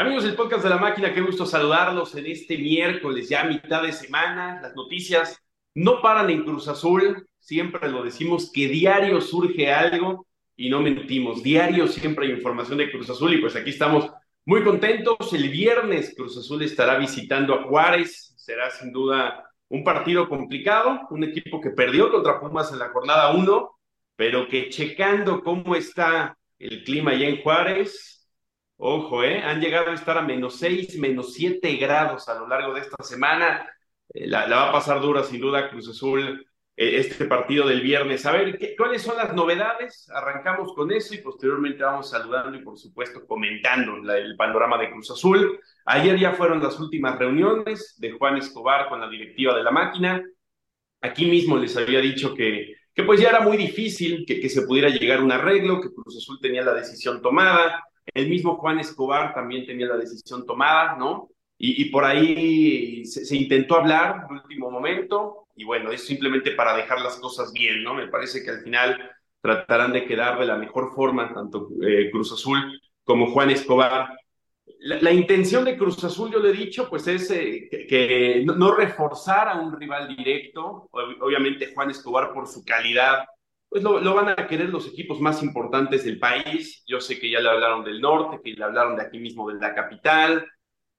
Amigos del podcast de la máquina, qué gusto saludarlos en este miércoles, ya mitad de semana. Las noticias no paran en Cruz Azul, siempre lo decimos que diario surge algo y no mentimos, diario siempre hay información de Cruz Azul y pues aquí estamos muy contentos. El viernes Cruz Azul estará visitando a Juárez, será sin duda un partido complicado, un equipo que perdió contra Pumas en la jornada 1, pero que checando cómo está el clima allá en Juárez, Ojo, ¿eh? Han llegado a estar a menos 6, menos 7 grados a lo largo de esta semana. Eh, la, va a pasar dura, sin duda, Cruz Azul, eh, este partido del viernes. A ver, ¿qué, ¿cuáles son las novedades? Arrancamos con eso y posteriormente vamos saludando y, por supuesto, comentando el panorama de Cruz Azul. Ayer ya fueron las últimas reuniones de Juan Escobar con la directiva de la máquina. Aquí mismo les había dicho que, que pues ya era muy difícil que, que se pudiera llegar a un arreglo, que Cruz Azul tenía la decisión tomada el mismo Juan Escobar también tenía la decisión tomada, ¿no? Y, por ahí se, intentó hablar en último momento, y bueno, es simplemente para dejar las cosas bien, ¿no? Me parece que al final tratarán de quedar de la mejor forma, tanto eh, Cruz Azul como Juan Escobar. La, intención de Cruz Azul, yo le he dicho, pues es eh, que, no, no, reforzar a un rival directo, obviamente Juan Escobar por su calidad pues lo, van a querer los equipos más importantes del país. Yo sé que ya le hablaron del norte, que le hablaron de aquí mismo, de la capital.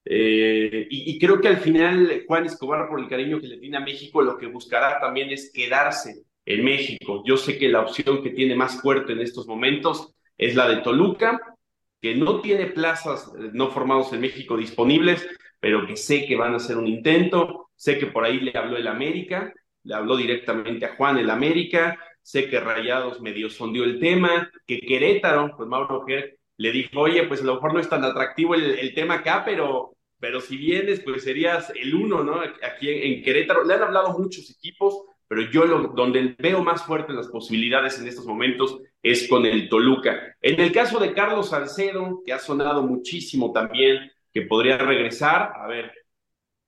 Eh, y, creo que al final Juan Escobar, por el cariño que le tiene a México, lo que buscará también es quedarse en México. Yo sé que la opción que tiene más fuerte en estos momentos es la de Toluca, que no tiene plazas eh, no formados en México disponibles, pero que sé que van a hacer un intento. Sé que por ahí le habló el América, le habló directamente a Juan el América sé que Rayados medio sondió el tema, que Querétaro, pues Mauro Ger le dijo, oye, pues a lo mejor no es tan atractivo el, tema acá, pero, pero si vienes, pues serías el uno, ¿no? Aquí en, Querétaro. Le han hablado muchos equipos, pero yo lo, donde veo más fuerte las posibilidades en estos momentos es con el Toluca. En el caso de Carlos Salcedo, que ha sonado muchísimo también, que podría regresar, a ver,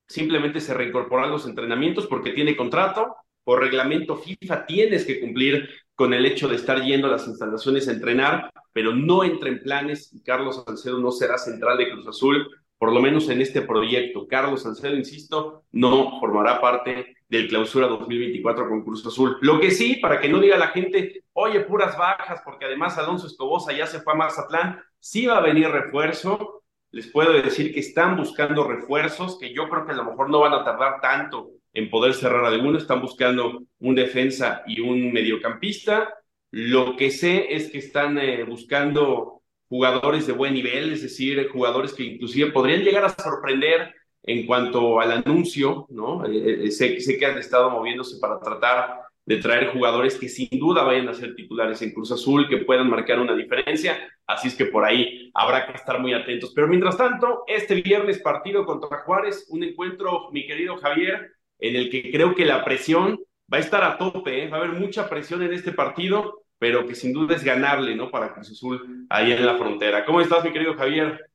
simplemente se reincorporan los entrenamientos porque tiene contrato, por reglamento FIFA tienes que cumplir con el hecho de estar yendo a las instalaciones a entrenar, pero no entra en planes y Carlos Salcedo no será central de Cruz Azul, por lo menos en este proyecto. Carlos Salcedo, insisto, no formará parte del clausura 2024 con Cruz Azul. Lo que sí, para que no diga la gente, oye, puras bajas, porque además Alonso Escobosa ya se fue a Mazatlán, sí va a venir refuerzo. Les puedo decir que están buscando refuerzos, que yo creo que a lo mejor no van a tardar tanto en poder cerrar alguno. Están buscando un defensa y un mediocampista. Lo que sé es que están eh, buscando jugadores de buen nivel, es decir, jugadores que inclusive podrían llegar a sorprender en cuanto al anuncio, ¿no? Eh, eh, sé, sé, que han estado moviéndose para tratar de traer jugadores que sin duda vayan a ser titulares en Cruz Azul, que puedan marcar una diferencia, así es que por ahí habrá que estar muy atentos. Pero mientras tanto, este viernes partido contra Juárez, un encuentro, mi querido Javier, en el que creo que la presión va a estar a tope, ¿eh? va a haber mucha presión en este partido, pero que sin duda es ganarle, ¿no? Para Cruz Azul ahí en la frontera. ¿Cómo estás, mi querido Javier?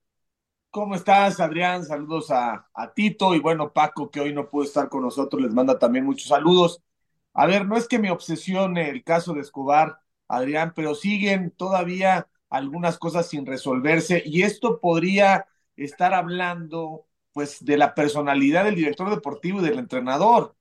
¿Cómo estás, Adrián? Saludos a, a Tito y bueno, Paco, que hoy no pudo estar con nosotros, les manda también muchos saludos. A ver, no es que me obsesione el caso de Escobar, Adrián, pero siguen todavía algunas cosas sin resolverse y esto podría estar hablando pues de la personalidad del director deportivo y del entrenador.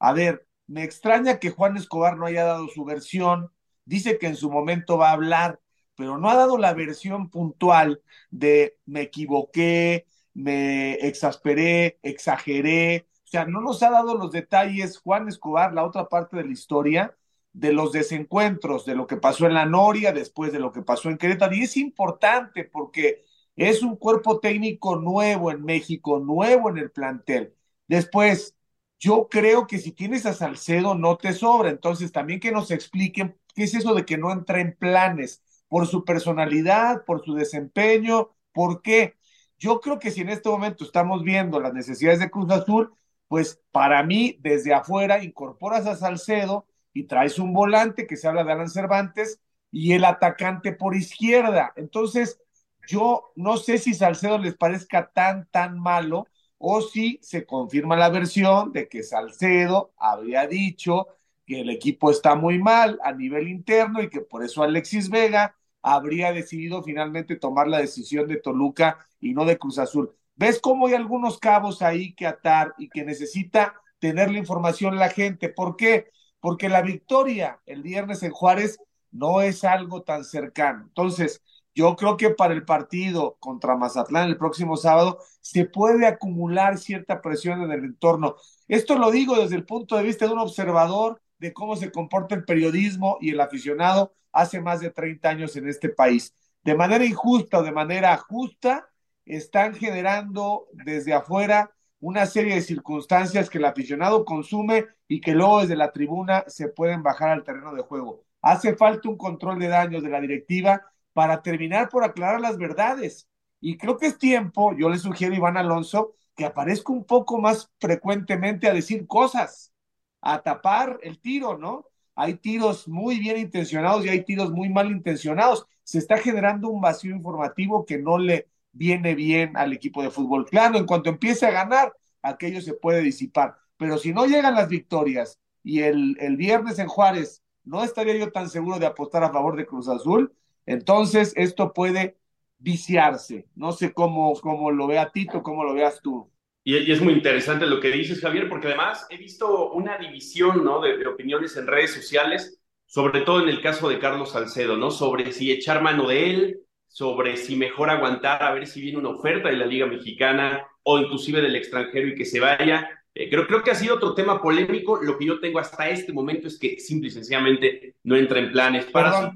A ver, me extraña que Juan Escobar no haya dado su versión, dice que en su momento va a hablar, pero no ha dado la versión puntual de me equivoqué, me exasperé, exageré, o sea, no nos ha dado los detalles Juan Escobar, la otra parte de la historia, de los desencuentros, de lo que pasó en la Noria, después de lo que pasó en Querétaro, y es importante porque es un cuerpo técnico nuevo en México, nuevo en el plantel. Después, yo creo que si tienes a Salcedo no te sobra. Entonces, también que nos expliquen qué es eso de que no entra en planes, por su personalidad, por su desempeño, por qué. Yo creo que si en este momento estamos viendo las necesidades de Cruz Azul, pues para mí, desde afuera, incorporas a Salcedo y traes un volante que se habla de Alan Cervantes y el atacante por izquierda. Entonces, yo no sé si Salcedo les parezca tan, tan malo o si se confirma la versión de que Salcedo habría dicho que el equipo está muy mal a nivel interno y que por eso Alexis Vega habría decidido finalmente tomar la decisión de Toluca y no de Cruz Azul. ¿Ves cómo hay algunos cabos ahí que atar y que necesita tener la información la gente? ¿Por qué? Porque la victoria el viernes en Juárez no es algo tan cercano. Entonces, yo creo que para el partido contra Mazatlán el próximo sábado se puede acumular cierta presión en el entorno. Esto lo digo desde el punto de vista de un observador de cómo se comporta el periodismo y el aficionado hace más de 30 años en este país. De manera injusta o de manera justa, están generando desde afuera una serie de circunstancias que el aficionado consume y que luego desde la tribuna se pueden bajar al terreno de juego. Hace falta un control de daños de la directiva para terminar por aclarar las verdades. Y creo que es tiempo, yo le sugiero a Iván Alonso, que aparezca un poco más frecuentemente a decir cosas, a tapar el tiro, ¿no? Hay tiros muy bien intencionados y hay tiros muy mal intencionados. Se está generando un vacío informativo que no le viene bien al equipo de fútbol. Claro, en cuanto empiece a ganar, aquello se puede disipar. Pero si no llegan las victorias y el, el viernes en Juárez no estaría yo tan seguro de apostar a favor de Cruz Azul, entonces, esto puede viciarse. No sé cómo, cómo lo vea Tito, cómo lo veas tú. Y, es muy interesante lo que dices, Javier, porque además he visto una división ¿no? de, opiniones en redes sociales, sobre todo en el caso de Carlos Salcedo, ¿no? Sobre si echar mano de él, sobre si mejor aguantar a ver si viene una oferta de la Liga Mexicana o inclusive del extranjero y que se vaya. Eh, creo, creo que ha sido otro tema polémico. Lo que yo tengo hasta este momento es que simple y sencillamente no entra en planes para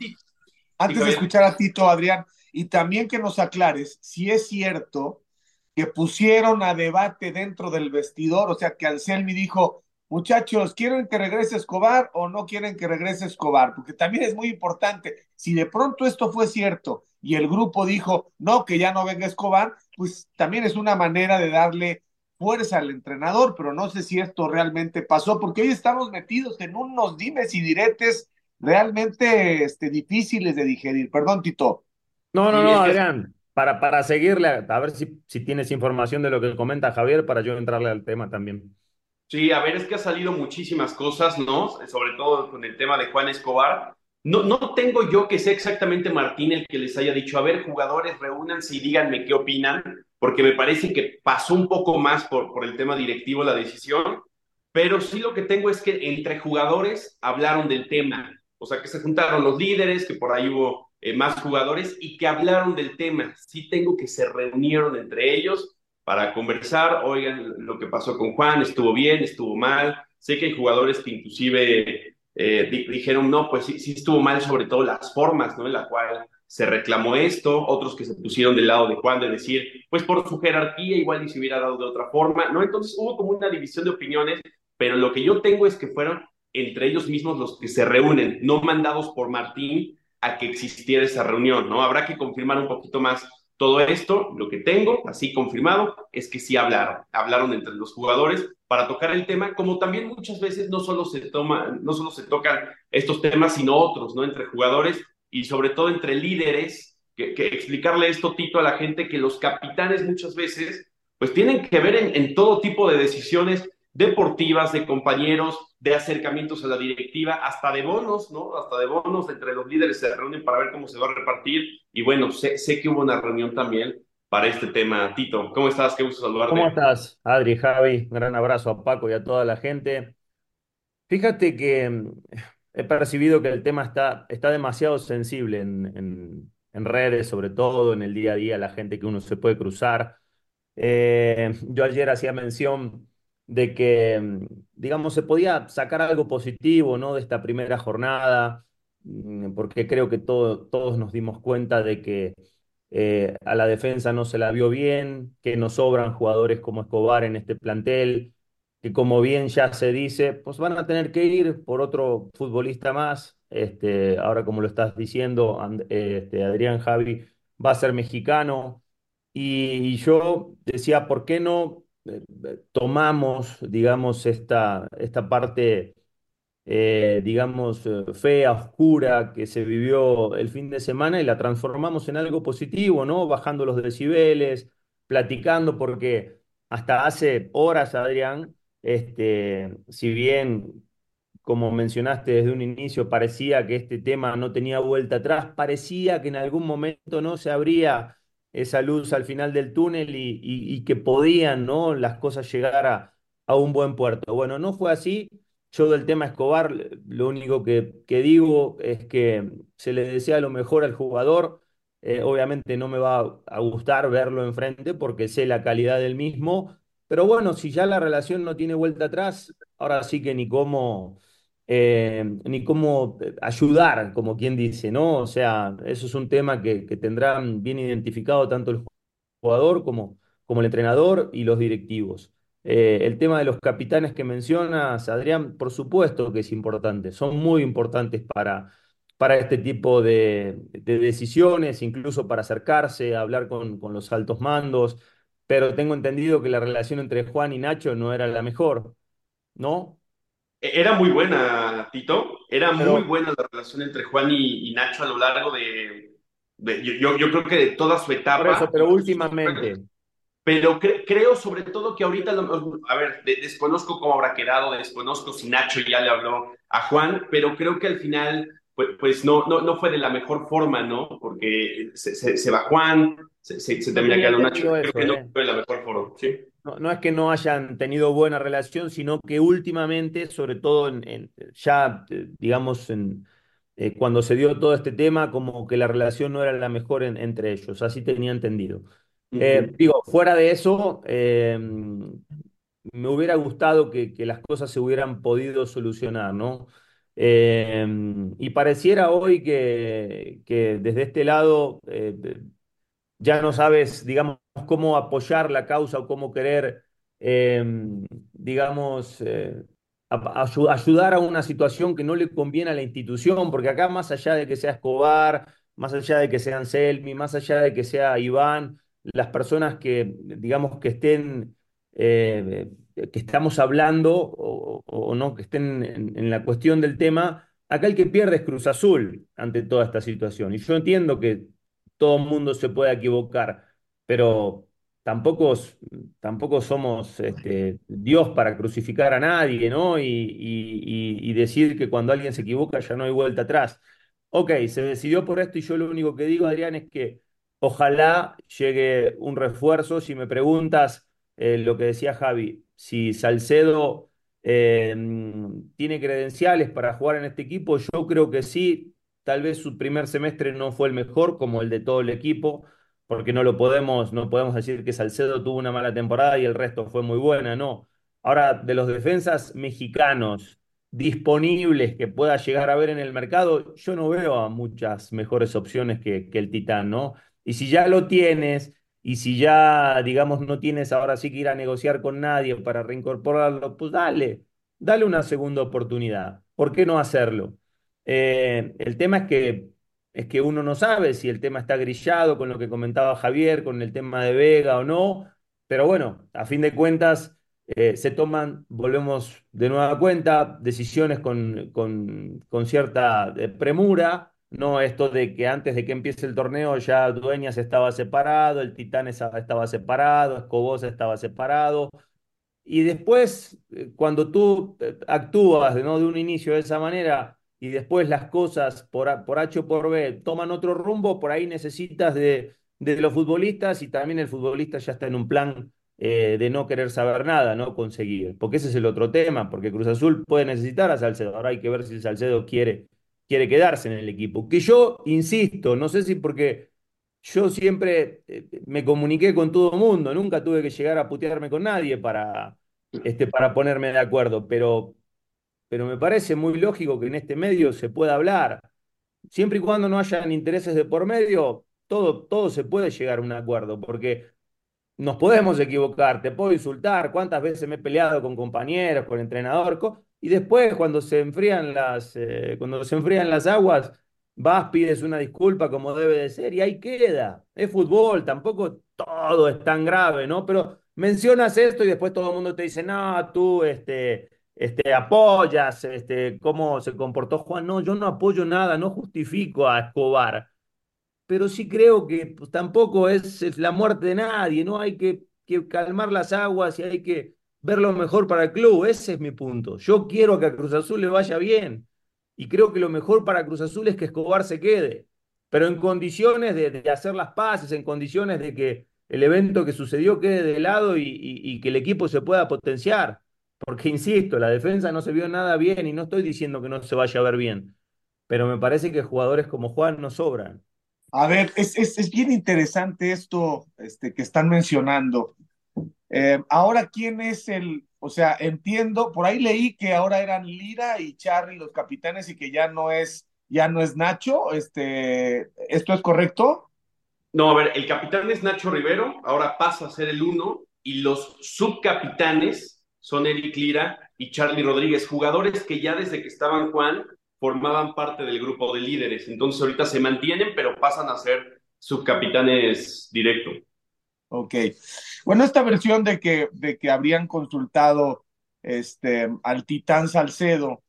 antes de escuchar a Tito, Adrián, y también que nos aclares si es cierto que pusieron a debate dentro del vestidor, o sea, que Anselmi dijo, muchachos, ¿quieren que regrese Escobar o no quieren que regrese Escobar? Porque también es muy importante, si de pronto esto fue cierto y el grupo dijo, no, que ya no venga Escobar, pues también es una manera de darle fuerza al entrenador, pero no sé si esto realmente pasó, porque hoy estamos metidos en unos dimes y diretes realmente este, difíciles de digerir. Perdón, Tito. No, no, no, Adrián, para, para seguirle, a ver si, si tienes información de lo que comenta Javier para yo entrarle al tema también. Sí, a ver, es que ha salido muchísimas cosas, ¿no? Sobre todo con el tema de Juan Escobar. No, no tengo yo que sea exactamente Martín el que les haya dicho, a ver, jugadores, reúnanse y díganme qué opinan, porque me parece que pasó un poco más por, por el tema directivo la decisión, pero sí lo que tengo es que entre jugadores hablaron del tema, o sea, que se juntaron los líderes, que por ahí hubo eh, más jugadores y que hablaron del tema. Sí tengo que se reunieron entre ellos para conversar, oigan, lo que pasó con Juan, estuvo bien, estuvo mal. Sé que hay jugadores que inclusive eh, dijeron, no, pues sí, sí estuvo mal, sobre todo las formas, ¿no? En la cual se reclamó esto, otros que se pusieron del lado de Juan de decir, pues por su jerarquía igual y se hubiera dado de otra forma, ¿no? Entonces hubo como una división de opiniones, pero lo que yo tengo es que fueron entre ellos mismos los que se reúnen, no mandados por Martín a que existiera esa reunión, ¿no? Habrá que confirmar un poquito más todo esto. Lo que tengo, así confirmado, es que sí hablaron, hablaron entre los jugadores para tocar el tema, como también muchas veces no solo se toma, no solo se tocan estos temas, sino otros, ¿no? Entre jugadores y sobre todo entre líderes, que, explicarle esto, Tito, a la gente, que los capitanes muchas veces, pues tienen que ver en, en todo tipo de decisiones deportivas, de compañeros, de acercamientos a la directiva, hasta de bonos, ¿no? Hasta de bonos entre los líderes se reúnen para ver cómo se va a repartir. Y bueno, sé, sé que hubo una reunión también para este tema. Tito, ¿cómo estás? Qué gusto saludarte. ¿Cómo estás, Adri, Javi? Un gran abrazo a Paco y a toda la gente. Fíjate que mm, he percibido que el tema está, está demasiado sensible en, en, en redes, sobre todo en el día a día, la gente que uno se puede cruzar. Eh, yo ayer hacía mención de que, mm, digamos, se podía sacar algo positivo, ¿no? De esta primera jornada, mm, porque creo que todos nos dimos cuenta de que eh, a la defensa no se la vio bien, que nos sobran jugadores como Escobar en este plantel, que como bien ya se dice, pues van a tener que ir por otro futbolista más. Este, ahora como lo estás diciendo, este, Adrián Javi va a ser mexicano. y yo decía, ¿por qué no tomamos, digamos, esta, esta parte, eh, digamos, eh, fea, oscura que se vivió el fin de semana y la transformamos en algo positivo, ¿no? Bajando los decibeles, platicando, porque hasta hace horas, Adrián, este, si bien, como mencionaste desde un inicio, parecía que este tema no tenía vuelta atrás, parecía que en algún momento no se habría esa luz al final del túnel y, que podían, ¿no? Las cosas llegar a, a, un buen puerto. Bueno, no fue así. Yo del tema Escobar, lo único que, que digo es que se le desea lo mejor al jugador. Eh, obviamente no me va a gustar verlo enfrente porque sé la calidad del mismo, pero bueno, si ya la relación no tiene vuelta atrás, ahora sí que ni cómo, eh, ni cómo ayudar, como quien dice, ¿no? O sea, eso es un tema que, que tendrán bien identificado tanto el jugador como, como el entrenador y los directivos. Eh, el tema de los capitanes que mencionas, Adrián, por supuesto que es importante, son muy importantes para, para este tipo de, de decisiones, incluso para acercarse, hablar con, con los altos mandos, pero tengo entendido que la relación entre Juan y Nacho no era la mejor, ¿no? Era muy buena, Tito. Era muy buena la relación entre Juan y, Nacho a lo largo de, yo, yo, creo que de toda su etapa. pero últimamente. Pero creo sobre todo que ahorita, a ver, desconozco cómo habrá quedado, desconozco si Nacho ya le habló a Juan, pero creo que al final, pues, pues no, no, no fue de la mejor forma, ¿no? Porque se, se, va Juan, se, se, termina quedando Nacho. creo que no fue de la mejor forma, ¿sí? no, es que no hayan tenido buena relación, sino que últimamente, sobre todo en, ya, eh, digamos, en, eh, cuando se dio todo este tema, como que la relación no era la mejor entre ellos, así tenía entendido. Eh, digo, fuera de eso, me hubiera gustado que, que, las cosas se hubieran podido solucionar, ¿no? Y pareciera hoy que, desde este lado ya no sabes, digamos, cómo apoyar la causa o cómo querer, em, digamos, eh, ayudar a una situación que no le conviene a la institución, porque acá más allá de que sea Escobar, más allá de que sean Selmi, más allá de que sea Iván, las personas que, digamos, que estén, eh, que estamos hablando o, no, que estén en, la cuestión del tema, acá el que pierde es Cruz Azul ante toda esta situación. Y yo entiendo que todo el mundo se puede equivocar, pero tampoco, tampoco somos este, Dios para crucificar a nadie, ¿no? Y, y, decir que cuando alguien se equivoca ya no hay vuelta atrás. Ok, se decidió por esto y yo lo único que digo, Adrián, es que ojalá llegue un refuerzo. Si me preguntas eh, lo que decía Javi, si Salcedo eh, tiene credenciales para jugar en este equipo, yo creo que sí, Tal vez su primer semestre no fue el mejor, como el de todo el equipo, porque no lo podemos, no podemos decir que Salcedo tuvo una mala temporada y el resto fue muy buena, no. Ahora, de los defensas mexicanos disponibles que pueda llegar a ver en el mercado, yo no veo a muchas mejores opciones que, que el Titán, ¿no? Y si ya lo tienes, y si ya, digamos, no tienes ahora sí que ir a negociar con nadie para reincorporarlo, pues dale, dale una segunda oportunidad. ¿Por qué no hacerlo? Eh, el tema es que, es que uno no sabe si el tema está grillado con lo que comentaba Javier, con el tema de Vega o no, pero bueno, a fin de cuentas eh, se toman, volvemos de nueva cuenta, decisiones con, con, con cierta eh, premura, no esto de que antes de que empiece el torneo ya Dueñas estaba separado, el Titán estaba separado, Escobosa estaba separado. Y después, cuando tú actúas ¿no? de un inicio de esa manera, y después las cosas por, por H o por B toman otro rumbo, por ahí necesitas de, de los futbolistas y también el futbolista ya está en un plan eh, de no querer saber nada, no conseguir. Porque ese es el otro tema, porque Cruz Azul puede necesitar a Salcedo. Ahora hay que ver si Salcedo quiere, quiere quedarse en el equipo. Que yo, insisto, no sé si porque yo siempre eh, me comuniqué con todo el mundo, nunca tuve que llegar a putearme con nadie para, este, para ponerme de acuerdo, pero pero me parece muy lógico que en este medio se pueda hablar. Siempre y cuando no hayan intereses de por medio, todo, todo se puede llegar a un acuerdo, porque nos podemos equivocar, te puedo insultar, cuántas veces me he peleado con compañeros, con entrenador, y después cuando se enfrían las, eh, cuando las aguas, vas, pides una disculpa como debe de ser y ahí queda. Es fútbol, tampoco todo es tan grave, ¿no? Pero mencionas esto y después todo el mundo te dice, no, tú, este, este, apoyas este, cómo se comportó Juan. No, yo no apoyo nada, no justifico a Escobar, pero sí creo que pues, tampoco es, la muerte de nadie, ¿no? Hay que, que, calmar las aguas y hay que ver lo mejor para el club, ese es mi punto. Yo quiero que a Cruz Azul le vaya bien y creo que lo mejor para Cruz Azul es que Escobar se quede. pero en condiciones de, hacer las paces, en condiciones de que el evento que sucedió quede de lado y, y, que el equipo se pueda potenciar. Porque, insisto, la defensa no se vio nada bien y no estoy diciendo que no se vaya a ver bien, pero me parece que jugadores como Juan no sobran. A ver, es, es, es bien interesante esto este, que están mencionando. Eh, ahora, ¿quién es el, o sea, entiendo, por ahí leí que ahora eran Lira y Charlie los capitanes y que ya no es ya no es Nacho. Este, ¿Esto es correcto? No, a ver, el capitán es Nacho Rivero, ahora pasa a ser el uno, y los subcapitanes son Eric Lira y Charlie Rodríguez, jugadores que ya desde que estaban Juan formaban parte del grupo de líderes. Entonces ahorita se mantienen, pero pasan a ser subcapitanes directo. Ok. Bueno, esta versión de que, de que habrían consultado este, al Titán Salcedo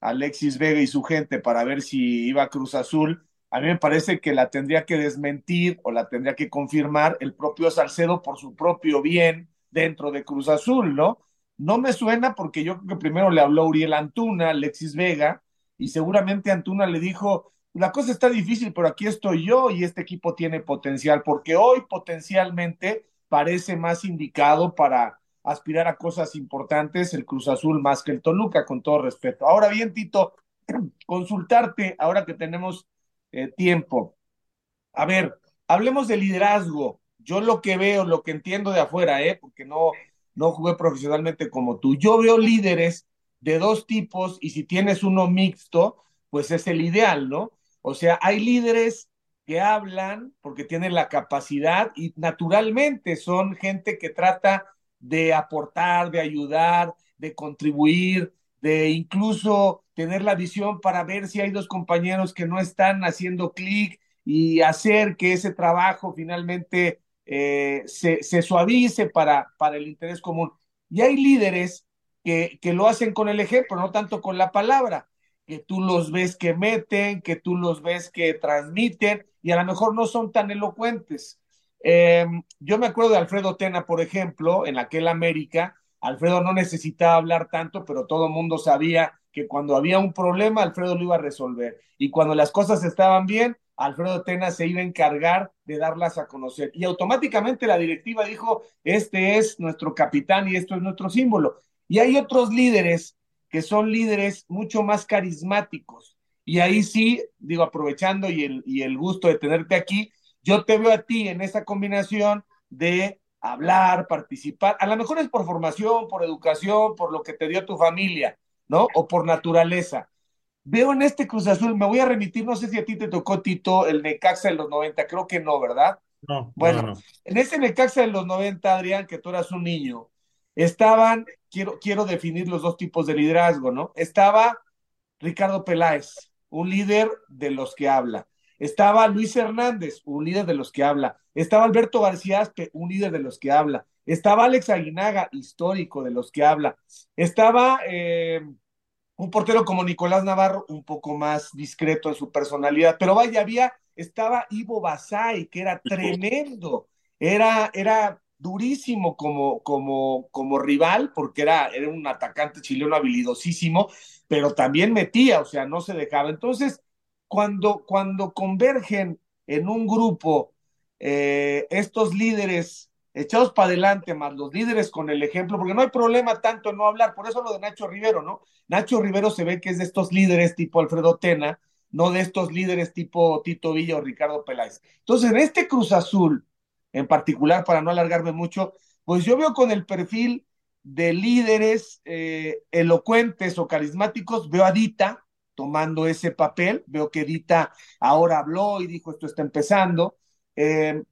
Alexis Vega y su gente para ver si iba a Cruz Azul, a mí me parece que la tendría que desmentir o la tendría que confirmar el propio Salcedo por su propio bien dentro de Cruz Azul, ¿no? No me suena porque yo creo que primero le habló Uriel Antuna, Alexis Vega, y seguramente Antuna le dijo, la cosa está difícil, pero aquí estoy yo y este equipo tiene potencial, porque hoy potencialmente parece más indicado para aspirar a cosas importantes el Cruz Azul más que el Toluca, con todo respeto. Ahora bien, Tito, consultarte, ahora que tenemos eh, tiempo. A ver, hablemos de liderazgo. Yo lo que veo, lo que entiendo de afuera, ¿eh? porque no, no jugué profesionalmente como tú. Yo veo líderes de dos tipos y si tienes uno mixto, pues es el ideal, ¿no? O sea, hay líderes que hablan porque tienen la capacidad y naturalmente son gente que trata de aportar, de ayudar, de contribuir, de incluso tener la visión para ver si hay dos compañeros que no están haciendo clic y hacer que ese trabajo finalmente eh, se, se, suavice para, para el interés común. Y hay líderes que, que lo hacen con el ejemplo, no tanto con la palabra, que tú los ves que meten, que tú los ves que transmiten y a lo mejor no son tan elocuentes, eh, yo me acuerdo de Alfredo Tena, por ejemplo, en aquel América. Alfredo no necesitaba hablar tanto, pero todo el mundo sabía que cuando había un problema, Alfredo lo iba a resolver. Y cuando las cosas estaban bien, Alfredo Tena se iba a encargar de darlas a conocer. Y automáticamente la directiva dijo, este es nuestro capitán y esto es nuestro símbolo. Y hay otros líderes que son líderes mucho más carismáticos. Y ahí sí, digo, aprovechando y el, y el gusto de tenerte aquí, yo te veo a ti en esa combinación de hablar, participar, a lo mejor es por formación, por educación, por lo que te dio tu familia, ¿no? O por naturaleza. Veo en este Cruz Azul, me voy a remitir, no sé si a ti te tocó, Tito, el Necaxa de los 90, creo que no, ¿verdad? No. Bueno, en ese Necaxa de los 90, Adrián, que tú eras un niño, estaban, quiero, quiero definir los dos tipos de liderazgo, ¿no? Estaba Ricardo Peláez, un líder de los que habla. Estaba Luis Hernández, un líder de los que habla. Estaba Alberto García Aspe, un líder de los que habla. Estaba Alex Aguinaga, histórico de los que habla. Estaba eh, un portero como Nicolás Navarro, un poco más discreto en su personalidad. Pero vaya, había, estaba Ivo Basay, que era tremendo. Era, era durísimo como, como, como rival, porque era, era un atacante chileno habilidosísimo, pero también metía, o sea, no se dejaba. Entonces, cuando, cuando convergen en un grupo eh, estos líderes echados para adelante, más los líderes con el ejemplo, porque no hay problema tanto en no hablar, por eso lo de Nacho Rivero, ¿no? Nacho Rivero se ve que es de estos líderes tipo Alfredo Tena, no de estos líderes tipo Tito Villa o Ricardo Peláez. Entonces, en este Cruz Azul, en particular, para no alargarme mucho, pues yo veo con el perfil de líderes eh, elocuentes o carismáticos, veo a Dita, tomando ese papel. Veo que Edita ahora habló y dijo esto está empezando. Eh,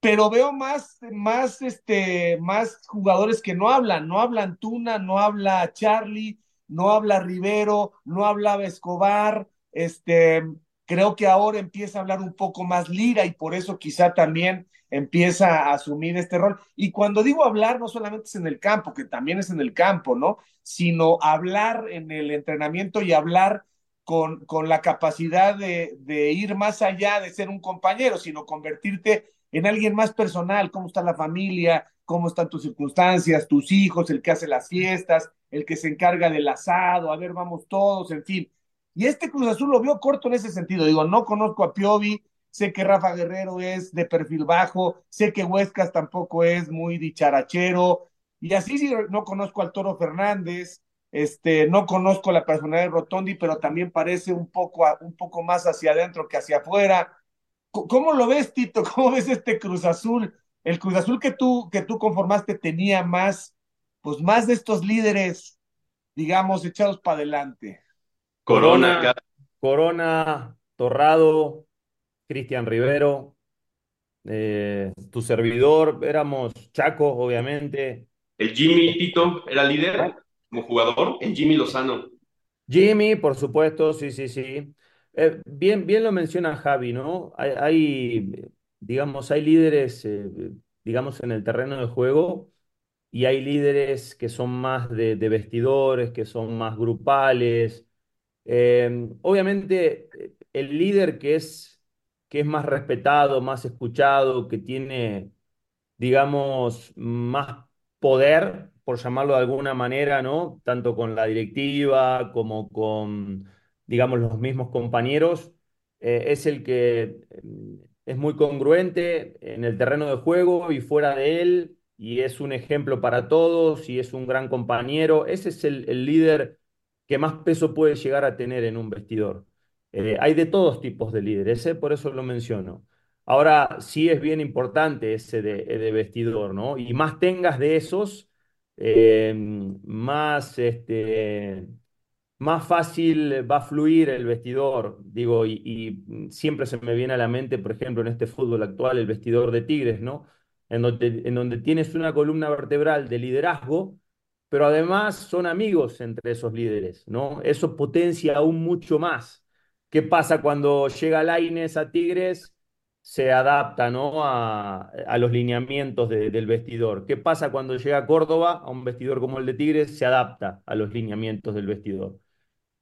pero veo más, más, este, más jugadores que no hablan. No hablan Tuna, no habla Charlie, no habla Rivero, no hablaba Escobar. Este, creo que ahora empieza a hablar un poco más Lira y por eso quizá también empieza a asumir este rol. Y cuando digo hablar, no solamente es en el campo, que también es en el campo, ¿no? Sino hablar en el entrenamiento y hablar con, con la capacidad de, ir más allá de ser un compañero, sino convertirte en alguien más personal, cómo está la familia, cómo están tus circunstancias, tus hijos, el que hace las fiestas, el que se encarga del asado, a ver, vamos todos, en fin. Y este Cruz Azul lo vio corto en ese sentido. Digo, no conozco a Piovi, sé que Rafa Guerrero es de perfil bajo, sé que Huescas tampoco es muy dicharachero, y así sí no conozco al Toro Fernández, este, no conozco la personalidad de Rotondi, pero también parece un poco, un poco más hacia adentro que hacia afuera. ¿Cómo lo ves, Tito? ¿Cómo ves este Cruz Azul? El Cruz Azul que tú, que tú conformaste tenía más, pues más de estos líderes, digamos, echados para adelante. Corona, Corona, Torrado, Cristian Rivero, eh, tu servidor, éramos Chaco, obviamente. El Jimmy Tito era líder como jugador, el Jimmy Lozano. Jimmy, por supuesto, sí, sí, sí. Eh, bien, bien lo menciona Javi, ¿no? Hay, digamos, hay líderes, eh, digamos, en el terreno de juego y hay líderes que son más de, vestidores, que son más grupales. obviamente, el líder que es que es más respetado, más escuchado, que tiene, digamos, más poder, por llamarlo de alguna manera, ¿no? Tanto con la directiva como con, digamos, los mismos compañeros, eh, es el que mm, es muy congruente en el terreno de juego y fuera de él, y es un ejemplo para todos, y es un gran compañero. Ese es el, el líder que más peso puede llegar a tener en un vestidor. Eh, hay de todos tipos de líderes, por eso lo menciono. Ahora, sí es bien importante ese de, vestidor, ¿no? Y más tengas de esos, eh, más, este, más fácil va a fluir el vestidor. Digo, y, y, siempre se me viene a la mente, por ejemplo, en este fútbol actual, el vestidor de Tigres, ¿no? En donde, en donde tienes una columna vertebral de liderazgo, pero además son amigos entre esos líderes, ¿no? Eso potencia aún mucho más ¿Qué pasa cuando llega Laines a Tigres? Se adapta ¿no? a, los lineamientos del vestidor. ¿Qué pasa cuando llega Córdoba a un vestidor como el de Tigres? Se adapta a los lineamientos del vestidor.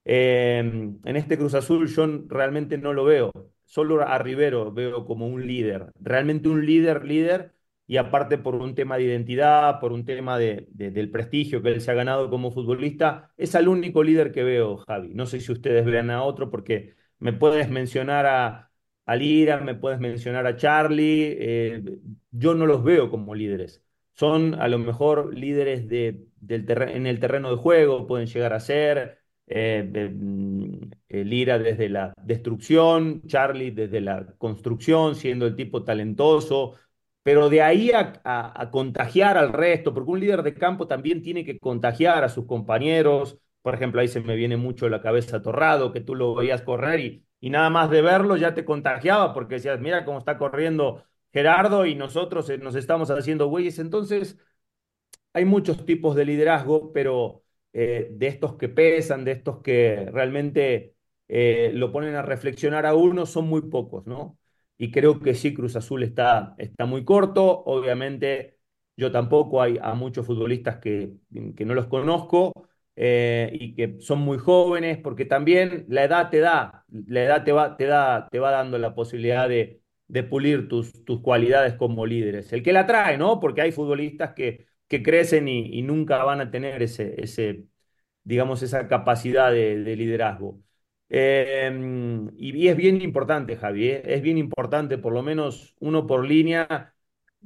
Em, en este Cruz Azul yo realmente no lo veo. Solo a Rivero veo como un líder. Realmente un líder, líder. Y aparte por un tema de identidad, por un tema de, del prestigio que él se ha ganado como futbolista, es el único líder que veo, Javi. No sé si ustedes vean a otro porque me puedes mencionar a, Lira, me puedes mencionar a Charlie, eh, yo no los veo como líderes. Son a lo mejor líderes en el terreno de juego, pueden llegar a ser. Eh, mm, eh, Lira desde la destrucción, Charlie desde la construcción, siendo el tipo talentoso, pero de ahí a, contagiar al resto, porque un líder de campo también tiene que contagiar a sus compañeros, por ejemplo, ahí se me viene mucho la cabeza Torrado, que tú lo veías correr y, y nada más de verlo ya te contagiaba porque decías, mira cómo está corriendo Gerardo y nosotros eh, nos estamos haciendo güeyes. Entonces, hay muchos tipos de liderazgo, pero eh, de estos que pesan, de estos que realmente eh, lo ponen a reflexionar a uno, son muy pocos, ¿no? Y creo que sí, Cruz Azul está, está muy corto. Obviamente, yo tampoco hay a muchos futbolistas que, que no los conozco eh, y que son muy jóvenes, porque también la edad te da, la edad te va, te da, te va dando la posibilidad de, pulir tus, tus cualidades como líderes. El que la trae, ¿no? Porque hay futbolistas que, que crecen y, nunca van a tener ese, ese, digamos, esa capacidad de, liderazgo. Em, y, es bien importante, Javi, ¿eh? es bien importante, por lo menos uno por línea,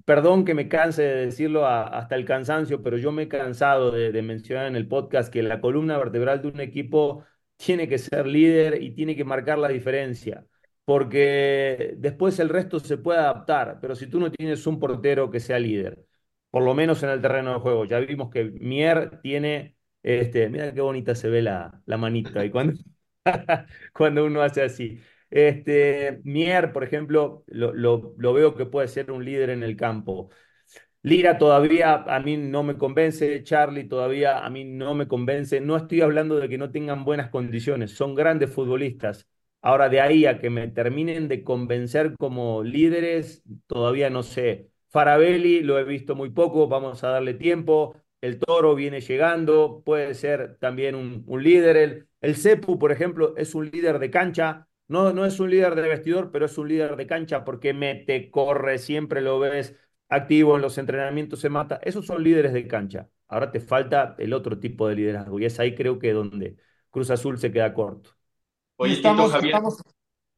perdón que me canse de decirlo hasta el cansancio, pero yo me he cansado de, mencionar en el podcast que la columna vertebral de un equipo tiene que ser líder y tiene que marcar la diferencia, porque después el resto se puede adaptar, pero si tú no tienes un portero que sea líder, por lo menos en el terreno de juego, ya vimos que Mier tiene, este, mira qué bonita se ve la, la manita y cuando, cuando uno hace así. Este, Mier, por ejemplo, lo, lo, veo que puede ser un líder en el campo. Lira todavía a mí no me convence, Charlie todavía a mí no me convence. No estoy hablando de que no tengan buenas condiciones, son grandes futbolistas. Ahora de ahí a que me terminen de convencer como líderes, todavía no sé. Farabelli lo he visto muy poco, vamos a darle tiempo. El Toro viene llegando, puede ser también un, un líder. El, el Cepu, por ejemplo, es un líder de cancha, no, no es un líder de vestidor, pero es un líder de cancha porque mete, corre, siempre lo ves activo en los entrenamientos, se mata. Esos son líderes de cancha. Ahora te falta el otro tipo de liderazgo y es ahí creo que donde Cruz Azul se queda corto. Oye, estamos, estamos,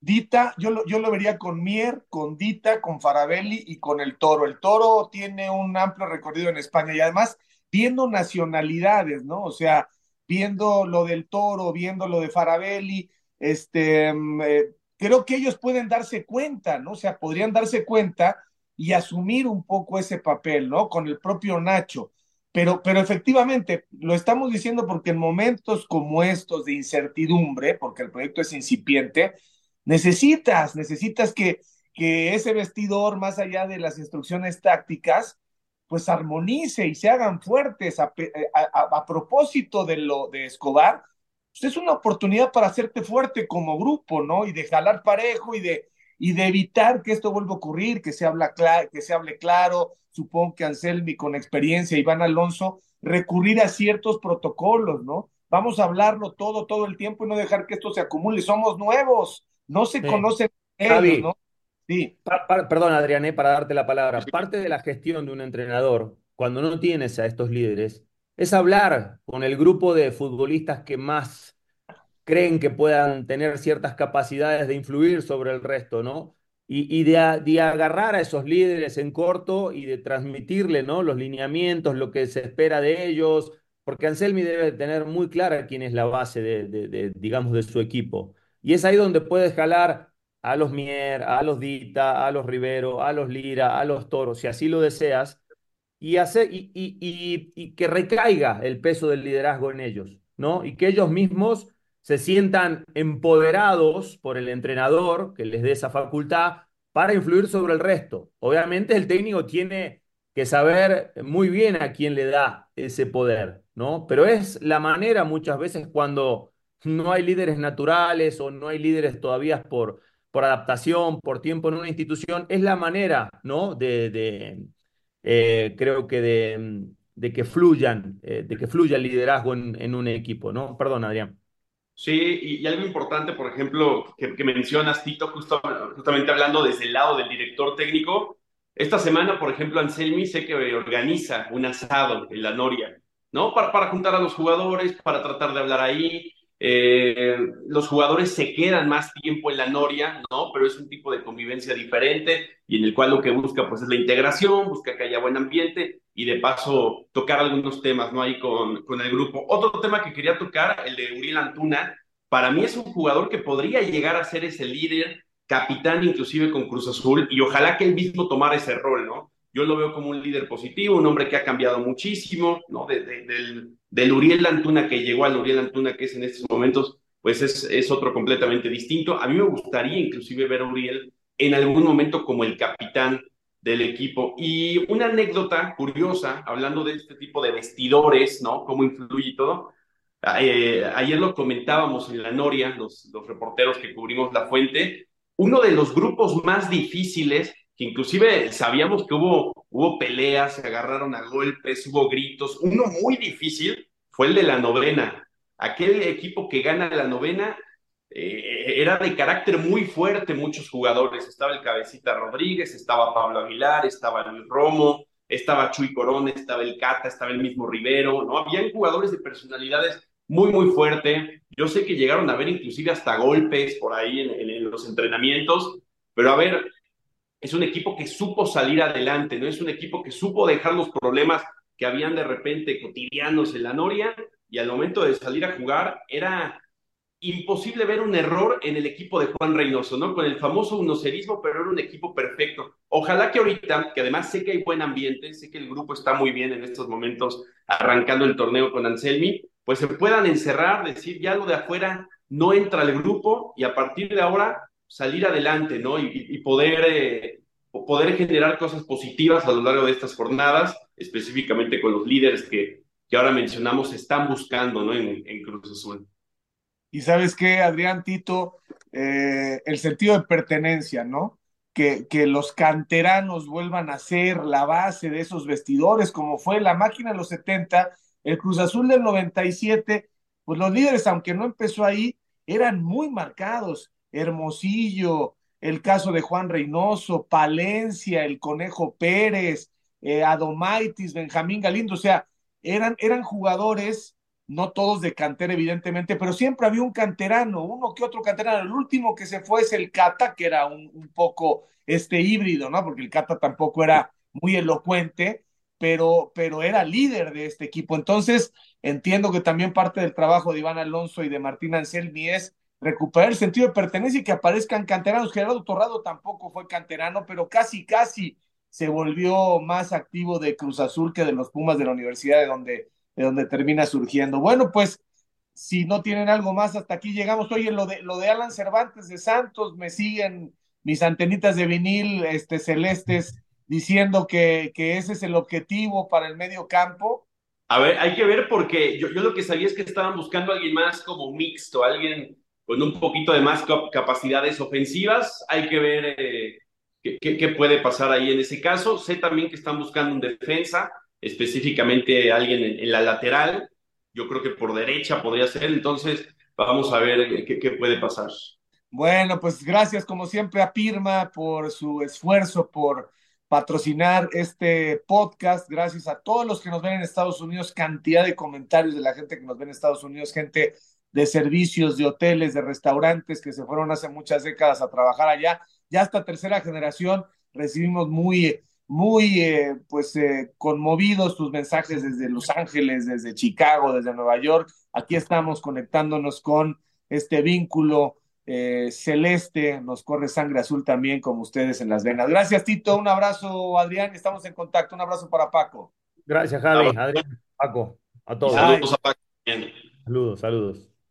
Dita, yo lo, yo lo vería con Mier, con Dita, con Farabelli y con el Toro. El Toro tiene un amplio recorrido en España y además viendo nacionalidades, ¿no? O sea, viendo lo del Toro, viendo lo de Farabelli, este, mm, eh, creo que ellos pueden darse cuenta, ¿no? O sea, podrían darse cuenta y asumir un poco ese papel, ¿no? Con el propio Nacho. Pero, pero efectivamente, lo estamos diciendo porque en momentos como estos de incertidumbre, porque el proyecto es incipiente, necesitas, necesitas que, que ese vestidor, más allá de las instrucciones tácticas, pues armonice y se hagan fuertes a, a, propósito de lo de Escobar. Pues es una oportunidad para hacerte fuerte como grupo, ¿no? Y de jalar parejo y de, y de evitar que esto vuelva a ocurrir, que se, habla que se hable claro. Supongo que Anselmi, con experiencia, Iván Alonso, recurrir a ciertos protocolos, ¿no? Vamos a hablarlo todo, todo el tiempo y no dejar que esto se acumule. Somos nuevos, no se conocen ellos, ¿no? Sí. perdón, Adrián, para darte la palabra. Parte de la gestión de un entrenador, cuando no tienes a estos líderes, es hablar con el grupo de futbolistas que más creen que puedan tener ciertas capacidades de influir sobre el resto, ¿no? Y, de, agarrar a esos líderes en corto y de transmitirle, ¿no? Los lineamientos, lo que se espera de ellos, porque Anselmi debe tener muy clara quién es la base de, digamos, de su equipo. Y es ahí donde puedes jalar a los Mier, a los Dita, a los Rivero, a los Lira, a los Toros, si así lo deseas, y, hacer, y, y, y, que recaiga el peso del liderazgo en ellos, ¿no? Y que ellos mismos se sientan empoderados por el entrenador que les dé esa facultad para influir sobre el resto. Obviamente el técnico tiene que saber muy bien a quién le da ese poder, ¿no? Pero es la manera muchas veces cuando no hay líderes naturales o no hay líderes todavía por por adaptación, por tiempo en una institución, es la manera, ¿no? De, eh, creo que de, que fluyan, eh, de que fluya el liderazgo en, un equipo, ¿no? Perdón, Adrián. Sí, y, algo importante, por ejemplo, que, mencionas, Tito, justamente hablando desde el lado del director técnico. Esta semana, por ejemplo, Anselmi sé que organiza un asado en la Noria, ¿no? Para, para juntar a los jugadores, para tratar de hablar ahí, eh, los jugadores se quedan más tiempo en la noria, ¿no? Pero es un tipo de convivencia diferente y en el cual lo que busca pues es la integración, busca que haya buen ambiente y de paso tocar algunos temas, ¿no? Ahí con, con el grupo. Otro tema que quería tocar, el de Uriel Antuna, para mí es un jugador que podría llegar a ser ese líder, capitán inclusive con Cruz Azul y ojalá que él mismo tomara ese rol, ¿no? Yo lo veo como un líder positivo, un hombre que ha cambiado muchísimo, ¿no? del del Uriel Antuna que llegó al Uriel Antuna que es en estos momentos, pues es, es otro completamente distinto. A mí me gustaría inclusive ver a Uriel en algún momento como el capitán del equipo. Y una anécdota curiosa, hablando de este tipo de vestidores, ¿no? Cómo influye y todo. Eh, ayer lo comentábamos en la Noria, los, los reporteros que cubrimos la fuente, uno de los grupos más difíciles, que inclusive sabíamos que hubo hubo peleas, se agarraron a golpes, hubo gritos. Uno muy difícil fue el de la novena. Aquel equipo que gana la novena eh, era de carácter muy fuerte, muchos jugadores. Estaba el Cabecita Rodríguez, estaba Pablo Aguilar, estaba Luis Romo, estaba Chuy Corona, estaba el Cata, estaba el mismo Rivero, ¿no? Habían jugadores de personalidades muy, muy fuerte. Yo sé que llegaron a ver inclusive hasta golpes por ahí en los entrenamientos, pero a ver, es un equipo que supo salir adelante, no es un equipo que supo dejar los problemas que habían de repente cotidianos en la Noria y al momento de salir a jugar era imposible ver un error en el equipo de Juan Reynoso, ¿no? Con el famoso unocerismo, pero era un equipo perfecto. Ojalá que ahorita, que además sé que hay buen ambiente, sé que el grupo está muy bien en estos momentos arrancando el torneo con Anselmi, pues se puedan encerrar, decir ya lo de afuera no entra al grupo y a partir de ahora salir adelante, ¿no? Y, poder, eh, poder generar cosas positivas a lo largo de estas jornadas, específicamente con los líderes que, que ahora mencionamos están buscando, ¿no? En, Cruz Azul. Y sabes qué, Adrián Tito, eh, el sentido de pertenencia, ¿no? Que, que, los canteranos vuelvan a ser la base de esos vestidores, como fue la máquina de los 70, el Cruz Azul del 97, pues los líderes, aunque no empezó ahí, eran muy marcados Hermosillo, el caso de Juan Reynoso, Palencia, el Conejo Pérez, eh, Adomaitis, Benjamín Galindo, o sea, eran, eran jugadores no todos de cantera, evidentemente, pero siempre había un canterano, uno que otro canterano. El último que se fue es el Cata, que era un, poco este híbrido, ¿no? Porque el Cata tampoco era muy elocuente, pero, pero era líder de este equipo. Entonces, entiendo que también parte del trabajo de Iván Alonso y de Martín Anselmi es recuperar el sentido de pertenencia y que aparezcan canteranos. Gerardo Torrado tampoco fue canterano, pero casi, casi se volvió más activo de Cruz Azul que de los Pumas de la universidad de donde, de donde termina surgiendo. Bueno, pues si no tienen algo más, hasta aquí llegamos. Oye, lo de, lo de Alan Cervantes de Santos, me siguen mis antenitas de vinil este, celestes diciendo que, que ese es el objetivo para el medio campo. A ver, hay que ver porque yo, yo lo que sabía es que estaban buscando a alguien más como mixto, alguien con un poquito de más capacidades ofensivas. Hay que ver eh, qué, puede pasar ahí en ese caso. Sé también que están buscando un defensa, específicamente alguien en, la lateral. Yo creo que por derecha podría ser. Entonces, vamos a ver qué, qué puede pasar. Bueno, pues gracias como siempre a Pirma por su esfuerzo, por patrocinar este podcast. Gracias a todos los que nos ven en Estados Unidos, cantidad de comentarios de la gente que nos ve en Estados Unidos, gente de servicios, de hoteles, de restaurantes que se fueron hace muchas décadas a trabajar allá. Ya hasta tercera generación recibimos muy, muy, eh, pues, eh, conmovidos tus mensajes desde Los Ángeles, desde Chicago, desde Nueva York. Aquí estamos conectándonos con este vínculo eh, celeste, nos corre sangre azul también como ustedes en las venas. Gracias, Tito. Un abrazo, Adrián. Estamos en contacto. Un abrazo para Paco. Gracias, Javi. Adrián, Paco. A todos. Saludos a Paco. Saludos, saludos.